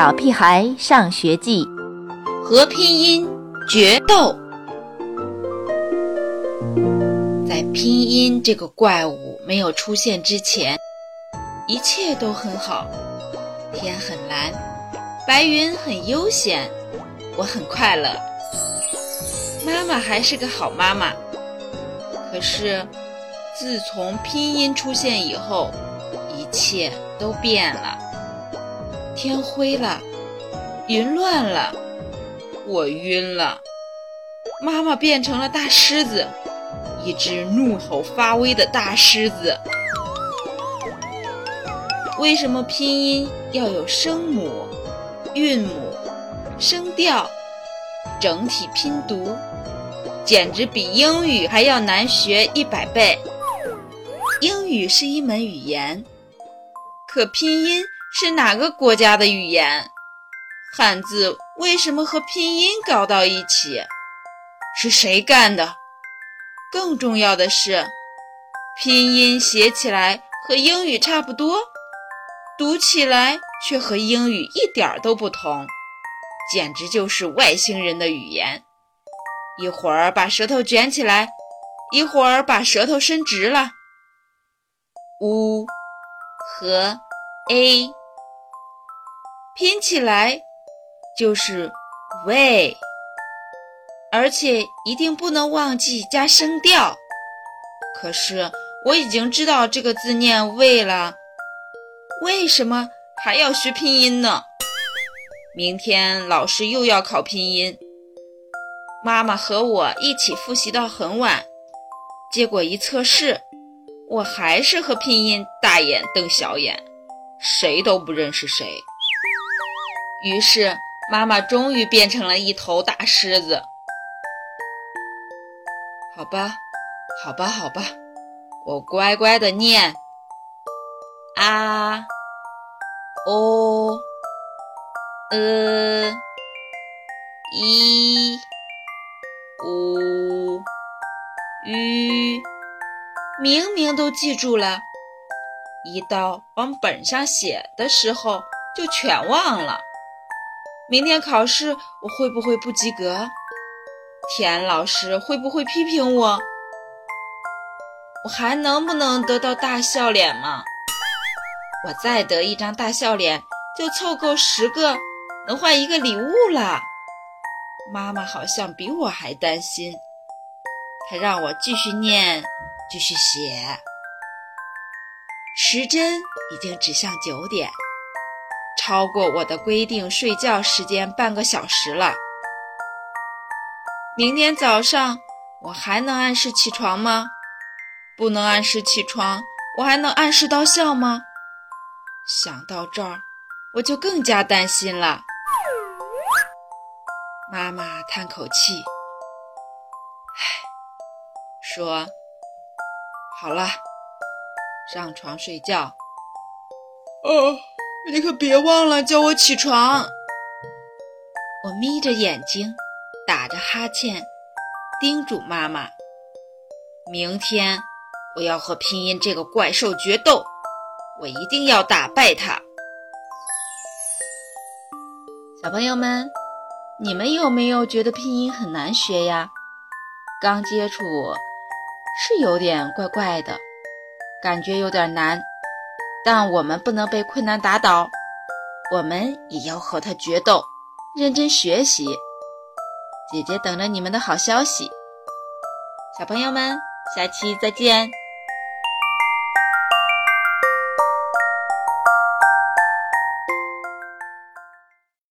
小屁孩上学记》和拼音决斗。在拼音这个怪物没有出现之前，一切都很好。天很蓝，白云很悠闲，我很快乐。妈妈还是个好妈妈。可是，自从拼音出现以后，一切都变了。天灰了，云乱了，我晕了。妈妈变成了大狮子，一只怒吼发威的大狮子。为什么拼音要有声母、韵母、声调，整体拼读？简直比英语还要难学一百倍。英语是一门语言，可拼音是哪个国家的语言？汉字为什么和拼音搞到一起？是谁干的？更重要的是，拼音写起来和英语差不多，读起来却和英语一点都不同，简直就是外星人的语言。一会儿把舌头卷起来，一会儿把舌头伸直了。u 和 a 拼起来就是 way，而且一定不能忘记加声调。可是我已经知道这个字念喂了，为什么还要学拼音呢？明天老师又要考拼音。妈妈和我一起复习到很晚，结果一测试，我还是和拼音大眼瞪小眼，谁都不认识谁。于是妈妈终于变成了一头大狮子。好吧，好吧，好吧，我乖乖的念啊哦呃一。五鱼，明明都记住了，一到往本上写的时候就全忘了。明天考试我会不会不及格？田老师会不会批评我？我还能不能得到大笑脸吗？我再得一张大笑脸，就凑够十个，能换一个礼物了。妈妈好像比我还担心，她让我继续念，继续写。时针已经指向九点，超过我的规定睡觉时间半个小时了。明天早上我还能按时起床吗？不能按时起床，我还能按时到校吗？想到这儿，我就更加担心了。妈妈叹口气，唉，说：“好了，上床睡觉。哦，你可别忘了叫我起床。”我眯着眼睛，打着哈欠，叮嘱妈妈：“明天我要和拼音这个怪兽决斗，我一定要打败它。”小朋友们。你们有没有觉得拼音很难学呀？刚接触是有点怪怪的，感觉有点难。但我们不能被困难打倒，我们也要和他决斗，认真学习。姐姐等着你们的好消息，小朋友们，下期再见。